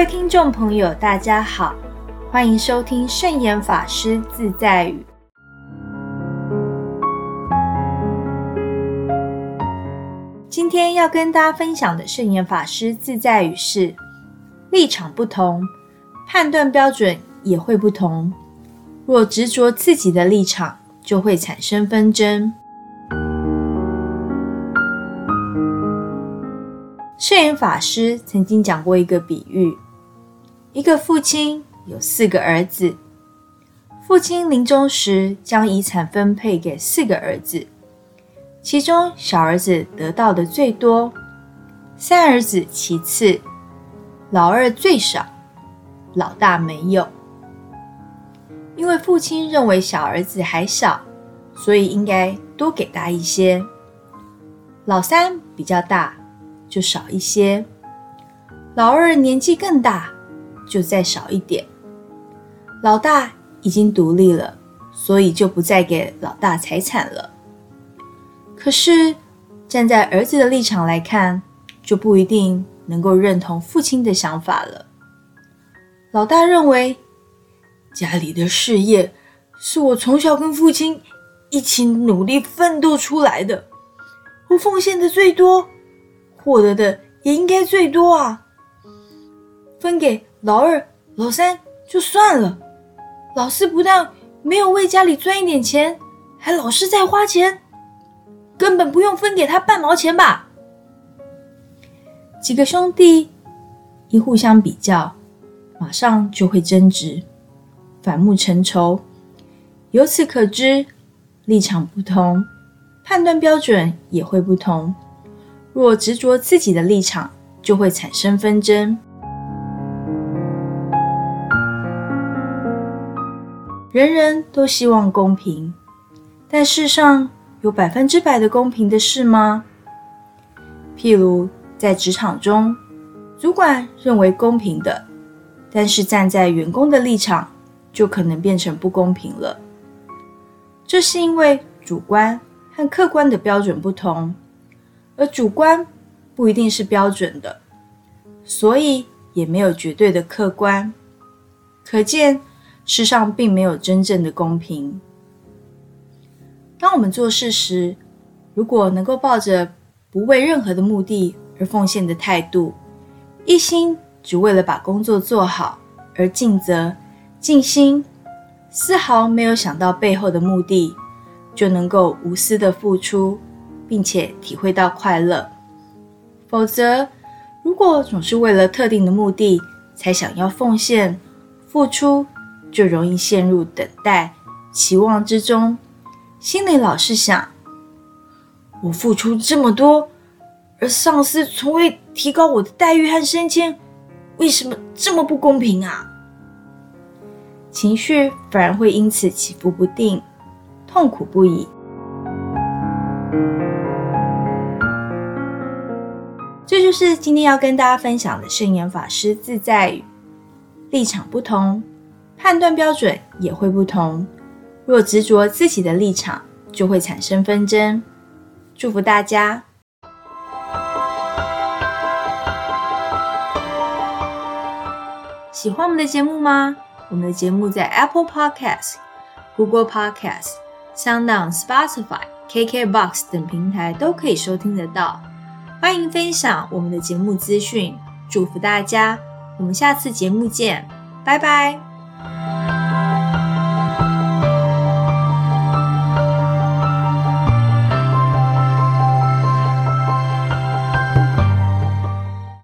各位听众朋友，大家好，欢迎收听圣严法师自在语。今天要跟大家分享的圣严法师自在语是：立场不同，判断标准也会不同。若执着自己的立场，就会产生纷争。圣严法师曾经讲过一个比喻：一个父亲有四个儿子，父亲临终时将遗产分配给四个儿子，其中小儿子得到的最多，三儿子其次，老二最少，老大没有。因为父亲认为小儿子还小，所以应该多给他一些。老三比较大。就少一些，老二年纪更大，就再少一点。老大已经独立了，所以就不再给老大财产了。可是站在儿子的立场来看，就不一定能够认同父亲的想法了。老大认为家里的事业是我从小跟父亲一起努力奋斗出来的，我奉献的最多。获得的也应该最多啊，分给老二、老三就算了，老四不但没有为家里赚一点钱，还老是在花钱，根本不用分给他半毛钱吧？几个兄弟一互相比较，马上就会争执，反目成仇。由此可知，立场不同，判断标准也会不同。若执着自己的立场，就会产生纷争。人人都希望公平，但世上有百分之百的公平的事吗？譬如在职场中，主管认为公平的，但是站在员工的立场，就可能变成不公平了。这是因为主观和客观的标准不同。而主观不一定是标准的，所以也没有绝对的客观。可见世上并没有真正的公平。当我们做事时，如果能够抱着不为任何的目的而奉献的态度，一心只为了把工作做好而尽责、尽心，丝毫没有想到背后的目的，就能够无私的付出。并且体会到快乐。否则，如果总是为了特定的目的才想要奉献、付出，就容易陷入等待、期望之中，心里老是想：我付出这么多，而上司从未提高我的待遇和升迁，为什么这么不公平啊？情绪反而会因此起伏不定，痛苦不已。这就是今天要跟大家分享的圣严法师自在语：立场不同，判断标准也会不同。若执着自己的立场，就会产生纷争。祝福大家！喜欢我们的节目吗？我们的节目在 Apple Podcast、Google Podcast、SoundOn、Spotify、KKBox 等平台都可以收听得到。欢迎分享我们的节目资讯，祝福大家！我们下次节目见，拜拜。